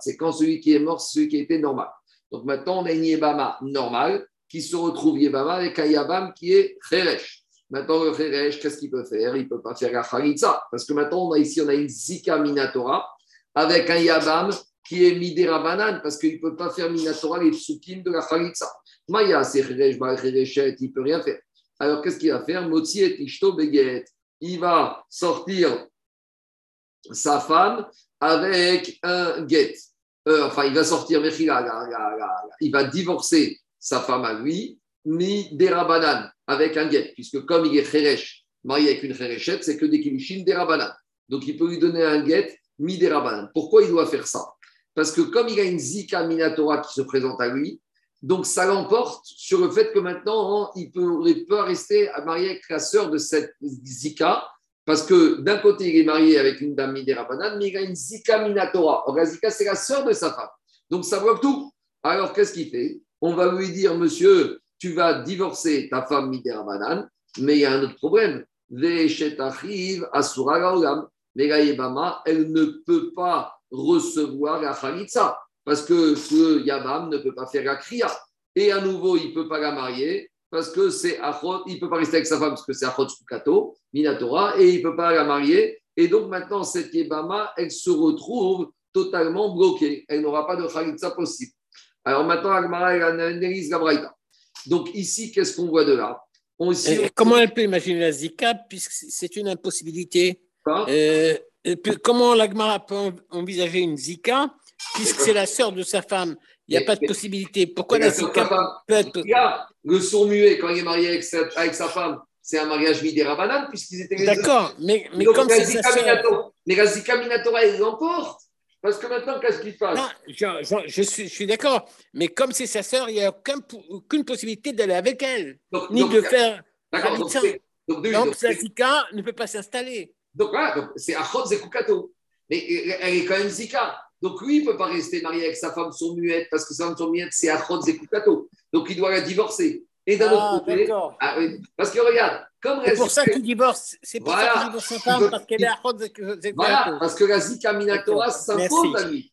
Speaker 1: C'est quand celui qui est mort, celui qui était normal. Donc maintenant, on a une Yabama normale qui se retrouve Yabama avec un Yabam qui est Kheresh. Maintenant, le Kheresh, qu'est-ce qu'il peut faire? Il ne peut pas faire la Khalitsa. Parce que maintenant, on a ici, on a une Zika Minatora avec un Yabam qui est Midera Banane, parce qu'il ne peut pas faire Minatora les psukim de la Khalitsa. Maya, c'est il ne peut rien faire. Alors qu'est-ce qu'il va faire? Motsi et Ishto Beget. Il va sortir sa femme avec un get. Euh, enfin, il va sortir, il va divorcer sa femme à lui, Midera Banane, avec un get, puisque comme il est Kheresh, marié avec une Khereshet, c'est que des Kilushin Dera Donc il peut lui donner un get Midera Pourquoi il doit faire ça? Parce que comme il a une Zika Minatora qui se présente à lui, Donc, ça l'emporte sur le fait que maintenant, il peut, il peut rester marié avec la sœur de cette Zika, parce que d'un côté, il est marié avec une dame Midera mais il a une Zika Minatora. Or, la Zika, c'est la sœur de sa femme. Donc, ça bloque tout. Alors, qu'est-ce qu'il fait? On va lui dire, monsieur, tu vas divorcer ta femme Midera mais il y a un autre problème. Mais elle ne peut pas recevoir la Khalitsa parce que ce Yabam ne peut pas faire la Kriya. Et à nouveau, il ne peut pas la marier parce que c'est Achot, il ne peut pas rester avec sa femme parce que c'est Achot Sukato, Minatora, et il ne peut pas la marier. Et donc maintenant, cette Yabama, elle se retrouve totalement bloquée. Elle n'aura pas de Khalitsa possible. Alors maintenant, Agmara, elle analyse la Braïta. Donc ici, qu'est-ce qu'on voit de là?
Speaker 2: Comment elle peut imaginer la Zika puisque c'est une impossibilité euh, Comment l'Agmara peut envisager une Zika puisque c'est la sœur de sa femme, n'y a pas de possibilité. Pourquoi la peut être...
Speaker 1: Le sourd muet, quand il est marié avec sa, avec sa femme, c'est un mariage midérabanan, puisqu'ils étaient
Speaker 2: D'accord, mais, mais comme c'est sa
Speaker 1: sœur... Mais la Zika Minatora, il l'emporte. Parce que maintenant, qu'est-ce qui se passe?
Speaker 2: Non, je, suis, je suis d'accord. Mais comme c'est sa sœur, il n'y a aucune possibilité d'aller avec elle, ni de faire. D'accord. Donc, donc, donc, la Zika ne peut pas s'installer.
Speaker 1: Donc voilà, c'est Achot Zekukato. Mais elle est quand même Zika. Donc lui, il ne peut pas rester marié avec sa femme son muette parce que sa femme son muette, c'est Achot Zekukato. Donc il doit la divorcer. Et d'un ah, autre côté, ah, parce que regarde, comme
Speaker 2: C'est pour ça qu'il divorce. C'est pour ça qu'il divorce sa femme, parce qu'elle est Achot Zekukato.
Speaker 1: Voilà, parce que la Zika Minatora s'impose à lui.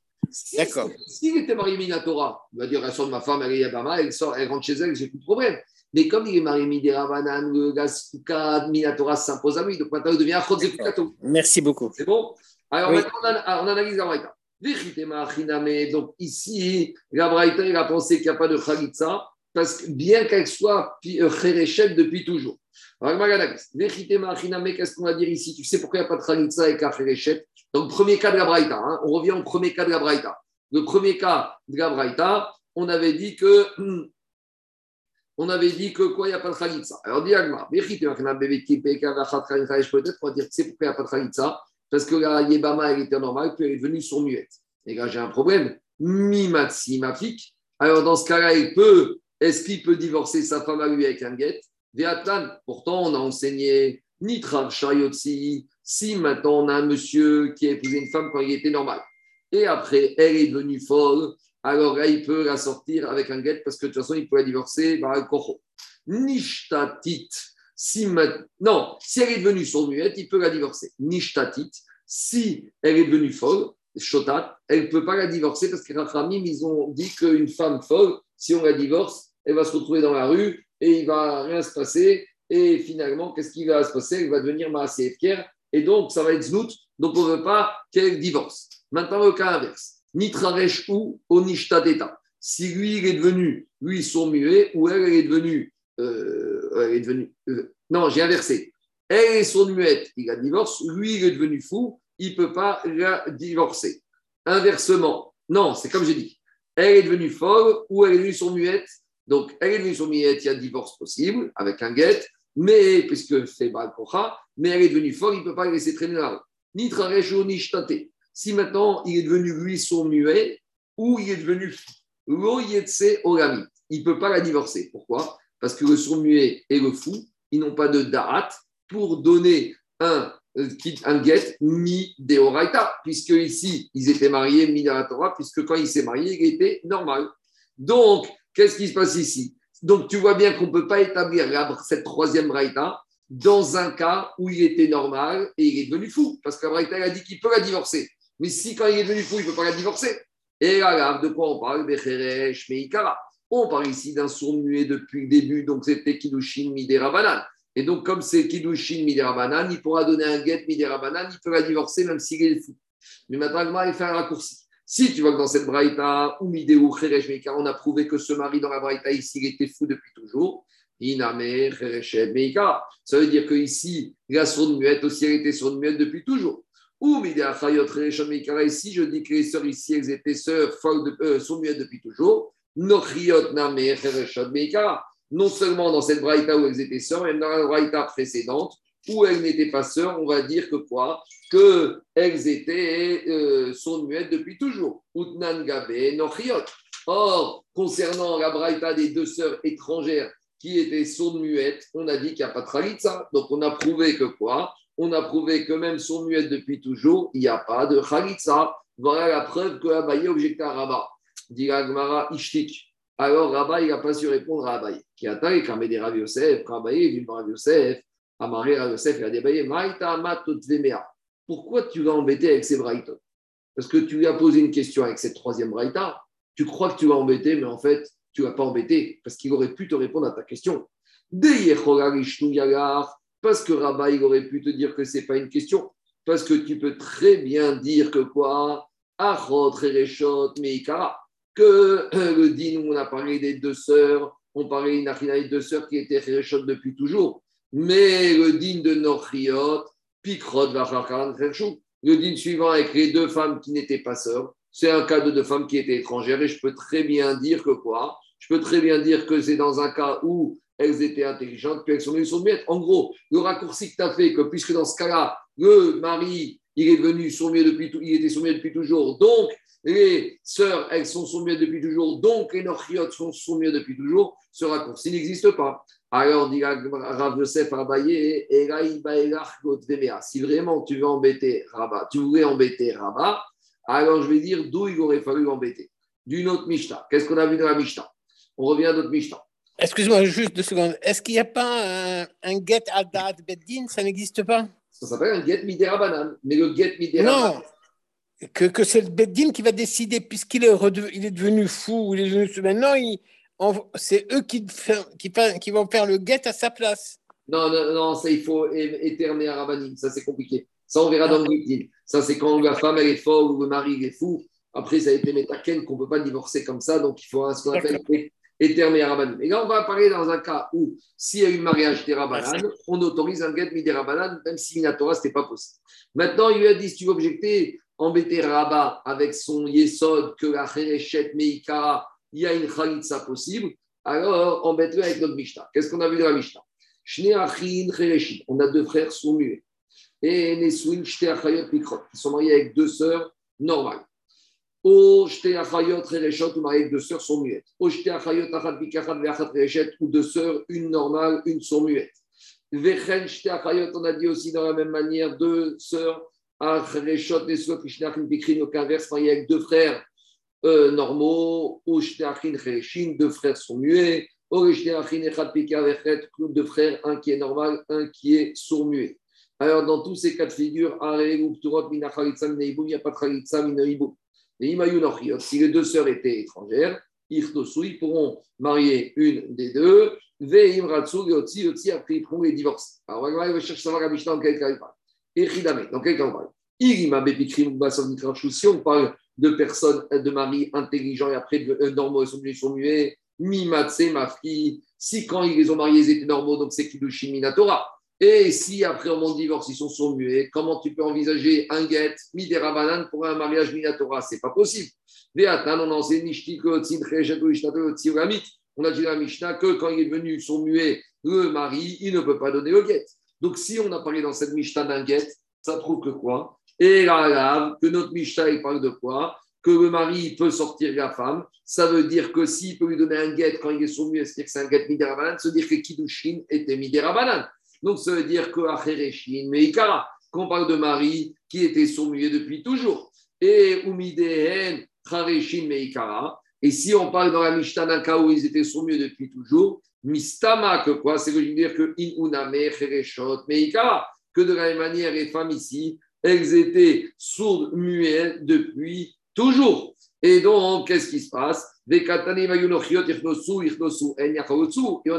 Speaker 1: D'accord. S'il était marié Minatora, il va dire la soeur de ma femme, elle est Yabama, elle sort, elle rentre chez elle, j'ai plus de problème. Mais comme il est marié Midéravanan, le Gasuka, Minatora s'impose à lui. Donc maintenant, il devient Achodzekukato.
Speaker 2: Merci beaucoup.
Speaker 1: C'est bon? Alors maintenant, on, analyse la Braïta. Donc ici, la Braïta, il a pensé qu'il n'y a pas de Khalitsa, parce que bien qu'elle soit euh, Kherechet depuis toujours. Qu'est-ce qu'on va dire ici? Tu sais pourquoi il n'y a pas de Khalitsa avec la Kherechet Donc, premier cas de la Braïta. Hein. on revient au premier cas de la Braïta. Le premier cas de la Braïta, on avait dit que on avait dit que quoi, il n'y a pas de khalitsa. Alors, dit Agmar, peut-être on va dire, c'est pourquoi il n'y a pas de khalitsa Parce que la Yébama, elle était normale, puis elle est devenue sur muette. Et là, j'ai un problème. Mimatsi, mafik. Alors, dans ce cas-là, il peut, est-ce qu'il peut divorcer sa femme à lui avec un guet? Véatlan, pourtant, on a enseigné Nitra Shayotsi. Si maintenant on a un monsieur qui a épousé une femme quand il était normal, et après elle est devenue folle, alors là, il peut la sortir avec un guet parce que de toute façon, il la divorcer par un. Nishtatit, si non, si elle est devenue sourde muette, il peut la divorcer. Nishtatit, si elle est devenue folle, shotat, elle ne peut pas la divorcer parce que Rachamim, ils ont dit qu'une femme folle, si on la divorce, elle va se retrouver dans la rue et il va rien se passer. Et finalement, qu'est-ce qui va se passer? Elle va devenir Maasé et donc ça va être znout, donc on ne veut pas qu'elle divorce. Maintenant, le cas inverse. Nitraresh ou Onishtadeta. Si lui, il est devenu, lui, son muet, ou elle, elle est devenue, euh, euh, non, j'ai inversé. Elle est son muette, il la divorce, lui, il est devenu fou, il ne peut pas la divorcer. Inversement, non, c'est comme j'ai dit. Elle est devenue folle ou elle est devenue son muette. Donc, elle est devenue son muette, il y a divorce possible avec un guet, mais puisque c'est Balkocha, mais elle est devenue folle, il ne peut pas la laisser traîner là. Nitraresh ou Nishtate si maintenant il est devenu lui son muet ou il est devenu l'oyetse orami. Il ne peut pas la divorcer. Pourquoi? Parce que le sourd muet et le fou, ils n'ont pas de da'at pour donner un, euh, un get mi deoraita, puisque ici, ils étaient mariés mi Torah, puisque quand il s'est marié, il était normal. Donc, qu'est-ce qui se passe ici? Donc, tu vois bien qu'on ne peut pas établir cette troisième raïta dans un cas où il était normal et il est devenu fou, parce que la raïta a dit qu'il peut la divorcer. Mais si quand il est devenu fou, il ne peut pas la divorcer. Et là, de quoi on parle? Meikara. On parle ici d'un sourd muet depuis le début, donc c'était Kidushin Midera. Et donc, comme c'est Kidushin Midera il pourra donner un get Midera il peut la divorcer même s'il est fou. Mais maintenant, il faire un raccourci. Si tu vois que dans cette braïta, ou Mideu Cheresh Meikara, on a prouvé que ce mari dans la braïta ici, il était fou depuis toujours. Iname. Ça veut dire qu'ici, la sourde muette aussi, elle était sourde muette depuis toujours. Ou ici, je dis que les sœurs ici, elles étaient sœurs folles de, euh, sont muettes depuis toujours. Non seulement dans cette braïta où elles étaient sœurs, mais dans la braïta précédente où elles n'étaient pas sœurs, on va dire que quoi? Que elles étaient euh, sont muettes depuis toujours. Utnan gabe Or, concernant la braïta des deux sœurs étrangères qui étaient sourdes muettes, on a dit qu'il n'y a pas de khalitsa. Donc, on a prouvé que quoi? On a prouvé que même sourdes muettes depuis toujours, il n'y a pas de khalitsa. Voilà la preuve que Abaye objecte à Rabat. Dit Ishtik. Alors, Rabat, il n'a pas su répondre à Abaye. Qui attend, il a des Rav Yosef. Abaye, dit Rav Yosef. Amaré Yosef, il a dit Abaye, Maïta Amatot Pourquoi tu vas embêter avec ces braïtos Parce que tu lui as posé une question avec cette troisième braïta tu crois que tu vas embêter, mais en fait, tu ne vas pas embêter parce qu'il aurait pu te répondre à ta question. Parce que Rabat, il aurait pu te dire que ce n'est pas une question. Parce que tu peux très bien dire que quoi? Que euh, le din où on a parlé des deux sœurs, on parlait des deux sœurs qui étaient Rechot depuis toujours. Mais le din de Nochiot, Pikrot, le din suivant avec les deux femmes qui n'étaient pas sœurs, c'est un cas de deux femmes qui étaient étrangères et je peux très bien dire que quoi? Je peux très bien dire que c'est dans un cas où elles étaient intelligentes, puis elles sont venues sourd-muettes. En gros, le raccourci que tu as fait, que puisque dans ce cas-là, le mari, il est venu sourd depuis il était depuis toujours, donc les sœurs, elles sont sourd depuis toujours, donc les norchiotes sont sourds depuis toujours, ce raccourci n'existe pas. Alors, dit Rav Yosef Abaye, si vraiment tu veux embêter Rabat, tu voulais embêter Rabat, alors je vais dire d'où il aurait fallu l'embêter. D'une autre Mishnah. Qu'est-ce qu'on a vu dans la Mishnah? On revient à notre Mishnah.
Speaker 2: Excuse-moi juste deux secondes. Est-ce qu'il n'y a pas un, get adat beddin? Ça n'existe pas?
Speaker 1: Ça s'appelle un get midera banane. Mais le get midera
Speaker 2: Non que, que c'est le beddin qui va décider, puisqu'il est, il est devenu fou, il est devenu... maintenant, c'est eux qui, qui, qui, vont faire le get à sa place.
Speaker 1: Non, non, non, ça, il faut éterner à Rabbanim. Ça, c'est compliqué. Ça, on verra dans le guillotine. Ça, c'est quand la femme, elle est folle ou le mari, est fou. Après, ça a été métaken qu'on ne peut pas divorcer comme ça. Donc, il faut ce qu'on appelle éterné rabanan. Et là, on va parler dans un cas où, s'il y a eu mariage rabanan, on autorise un get rabanan, même si Minatora, ce n'était pas possible. Maintenant, il lui a dit si tu veux objecter, embêter Rabat avec son yesod, que la Cherechet Meika, il y a une khalitsa possible, alors embête-le avec notre Mishnah. Qu'est-ce qu'on a vu dans la Mishnah? On a deux frères sont muets et Neswin. Ils sont mariés avec deux sœurs normales. O Shte Achayot Rereshot, ou mariés avec deux sœurs sont muettes. O Shte Achayot Achat Bikachat Veachat Rereshet, ou deux sœurs, une normale, une sont muettes. Vechen Shte Achayot, on a dit aussi dans la même manière, deux sœurs, Au inverse, mariés avec deux frères euh, normaux. O Shte Achin Rereshin, deux frères muets. Deux frères, un qui est normal, un qui est sourd-muet. Alors, dans tous ces cas de figure, a pas de Si les deux sœurs étaient étrangères, ils pourront marier une des deux. Après, ils pourront les cas. Dans quel cas on parle? Si on parle de personnes, de maris intelligents et après de normaux, ils sont venus, sont muets. Mimatse, ma fille. Si quand ils les ont mariés, ils étaient normaux, donc c'est Kidushin Minatora. Et si après un divorce, ils sont muets, comment tu peux envisager un get, midera pour un mariage minatora C'est pas possible. On a dit à la Mishnah que quand il est venu son muet, le mari, il ne peut pas donner le get. Donc si on a parlé dans cette Mishnah d'un get, ça prouve que quoi? Et là, que notre Mishnah, il parle de quoi? Que le mari peut sortir la femme, ça veut dire que s'il peut lui donner un get quand il est sourd muet, c'est-à-dire que c'est un get midera banane, ça veut dire que Kidushin était midera banane. Donc, ça veut dire que Achereshin Meikara, qu'on parle de Marie qui était sourd-muet depuis toujours. Et Umidehen Chareshin Meikara. Et si on parle dans la Mishnah d'un cas où ils étaient sourds-muets depuis toujours, Mistama, que quoi C'est que je veux dire que. Que de la même manière, les femmes ici, elles étaient sourdes, muettes depuis toujours. Et donc, qu'est-ce qui se passe Et on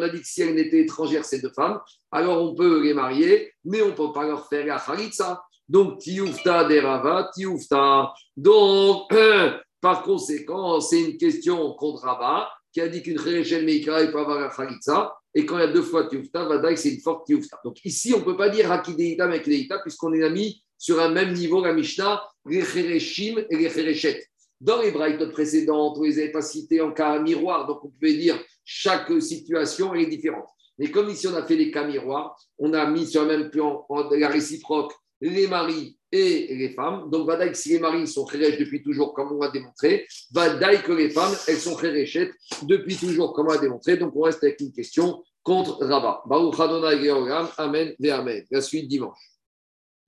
Speaker 1: a dit que si elles n'étaient étrangères, ces deux femmes, alors on peut les marier, mais on ne peut pas leur faire la khalitsa. Donc, tiufta derava, tiufta. Donc, par conséquent, c'est une question contre Rabat qui a dit qu'une khérechel meikra, il peut avoir la khalitsa. Et quand il y a deux fois tiufta, vadaï, c'est une forte tiufta. Donc, ici, on ne peut pas dire hakideita, mekideita, puisqu'on est mis sur un même niveau, la Mishnah, les khereshim et les khereshet. Dans les braïtotes précédentes, vous les avez pas cités en cas miroir, donc on pouvait dire chaque situation est différente. Mais comme ici on a fait les cas miroirs, on a mis sur le même plan la réciproque les maris et les femmes. Donc, Vadaï, si les maris sont khérech depuis toujours, comme on l'a démontré, Vadaï que les femmes, elles sont khérechettes depuis toujours, comme on l'a démontré. Donc, on reste avec une question contre Rabat. Baruch Adonai Amen, Amen. La suite dimanche.